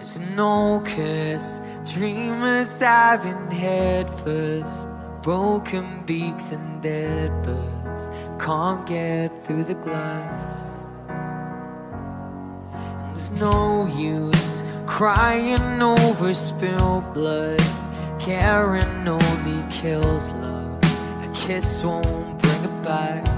It's no kiss, curse. Dreamers diving headfirst. Broken beaks and dead birds. Can't get through the glass. And There's no use Crying over spilled blood. Caring only kills love. A kiss won't bring it back.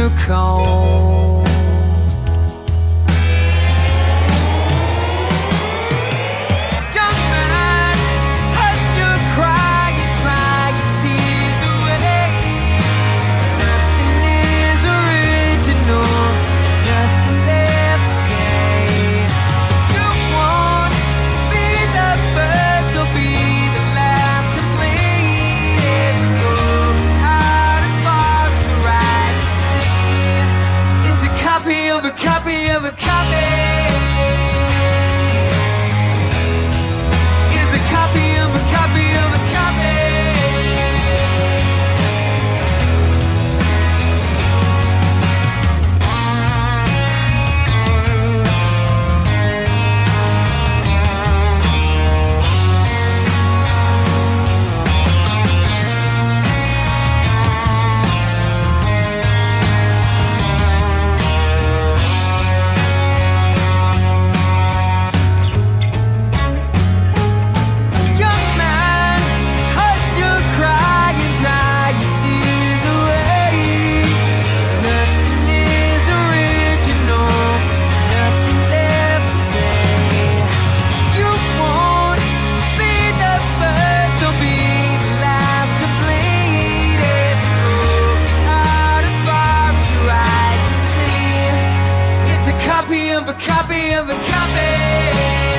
you call. copy of a copy of a copy. copy of a copy of a copy.